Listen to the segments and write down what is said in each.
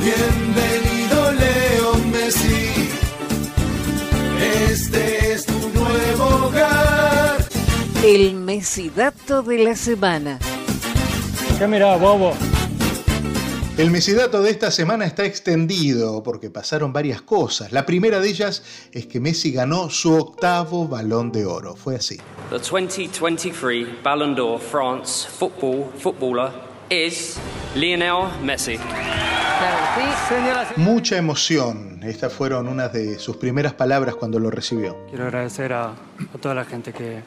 Bienvenido Leo Messi. Este es tu nuevo hogar. El mesidato de la semana. ¿Qué mirá, bobo? El mesidato de esta semana está extendido porque pasaron varias cosas. La primera de ellas es que Messi ganó su octavo balón de oro. Fue así. The 2023 Ballon d'Or France football footballer is Lionel Messi. Mucha emoción. Estas fueron unas de sus primeras palabras cuando lo recibió. Quiero agradecer a, a toda la gente que,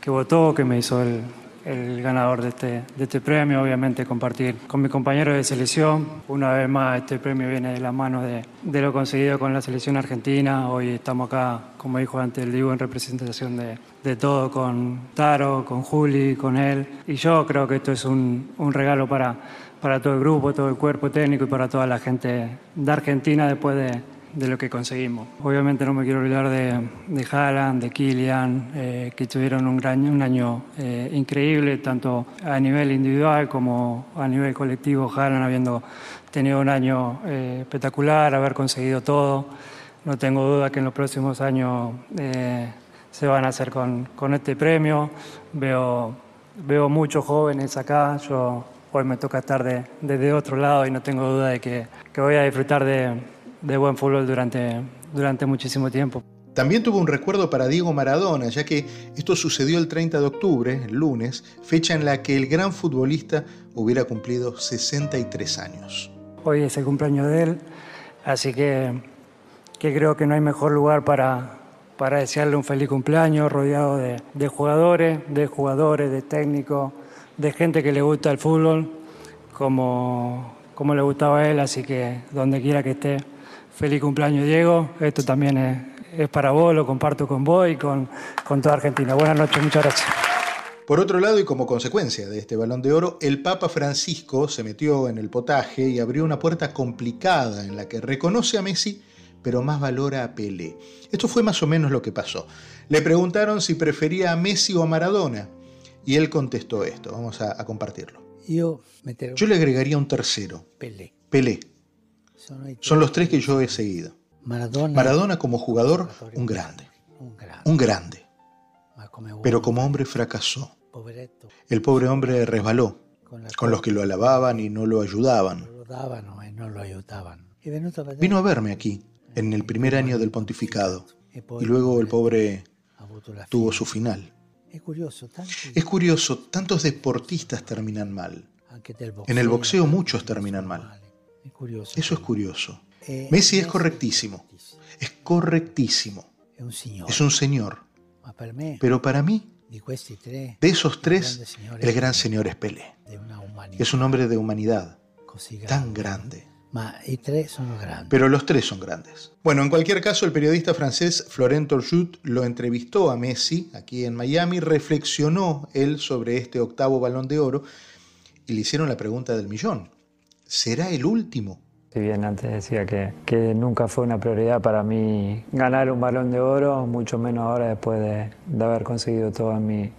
que votó, que me hizo el, el ganador de este, de este premio, obviamente compartir con mi compañero de selección. Una vez más, este premio viene de la mano de, de lo conseguido con la selección argentina. Hoy estamos acá, como dijo antes el Diego, en representación de, de todo, con Taro, con Juli, con él. Y yo creo que esto es un, un regalo para, para todo el grupo, todo el cuerpo técnico y para toda la gente de Argentina después de, de lo que conseguimos. Obviamente no me quiero olvidar de, de Haaland, de Kylian, eh, que tuvieron un, gran, un año eh, increíble, tanto a nivel individual como a nivel colectivo. Haaland habiendo tenido un año eh, espectacular, haber conseguido todo. No tengo duda que en los próximos años se van a hacer con, con este premio. Veo, veo muchos jóvenes acá. Yo hoy me toca estar de- desde otro lado y no tengo duda de que, que voy a disfrutar de, de buen fútbol durante, durante muchísimo tiempo. También tuvo un recuerdo para Diego Maradona, ya que esto sucedió el 30 de octubre, el lunes, fecha en la que el gran futbolista hubiera cumplido 63 años. Hoy es el cumpleaños de él, así que, que creo que no hay mejor lugar para, para desearle un feliz cumpleaños, rodeado de, de jugadores, de jugadores, de técnicos, de gente que le gusta el fútbol, como, como le gustaba a él, así que donde quiera que esté, feliz cumpleaños Diego, esto también es, es para vos, lo comparto con vos y con, con toda Argentina. Buenas noches, muchas gracias. Por otro lado, y como consecuencia de este balón de oro, el Papa Francisco se metió en el potaje y abrió una puerta complicada en la que reconoce a Messi, pero más valora a Pelé. Esto fue más o menos lo que pasó. Le preguntaron si prefería a Messi o a Maradona, y él contestó esto. Vamos a, a compartirlo. Metterò Yo le agregaría un tercero, Pelé. Pelé. Son los tres que yo he seguido. Maradona, como jugador, un grande, un grande, pero como hombre fracasó. El pobre hombre resbaló con los que lo alababan y no lo ayudaban. e vedere Vino a verme aquí, en el primer año del pontificado, y luego el pobre tuvo su final. Es curioso, tantos deportistas terminan mal. En el boxeo muchos terminan mal. Curioso. Eso es curioso. E Messi es correctísimo, es correctísimo, es un señor. Pero para mí, de esos tres, el gran señor es Pelé. Es un hombre de humanidad tan grande. Pero los tres son grandes. Bueno, en cualquier caso, el periodista francés Florent Torjut lo entrevistó a Messi aquí en Miami, reflexionó él sobre este octavo balón de oro y le hicieron la pregunta del millón. ¿Será el último? Si bien antes decía que, que nunca fue una prioridad para mí ganar un balón de oro, mucho menos ahora después de, haber conseguido todo en mi,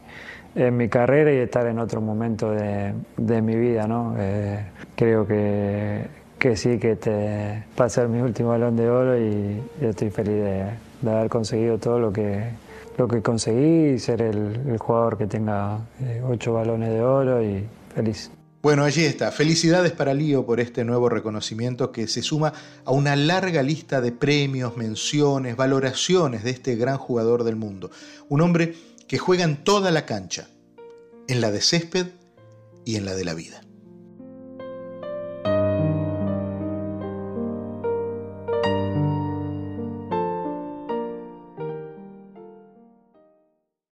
en mi carrera y estar en otro momento de, de mi vida. ¿no? Eh, creo que, que sí, que este va a ser mi último balón de oro y, y estoy feliz de, de haber conseguido todo lo que, lo que conseguí y ser el, el jugador que tenga eh, ocho balones de oro y feliz. Bueno, allí está. Felicidades para Lío por este nuevo reconocimiento que se suma a una larga lista de premios, menciones, valoraciones de este gran jugador del mundo. Un hombre que juega en toda la cancha, en la de césped y en la de la vida.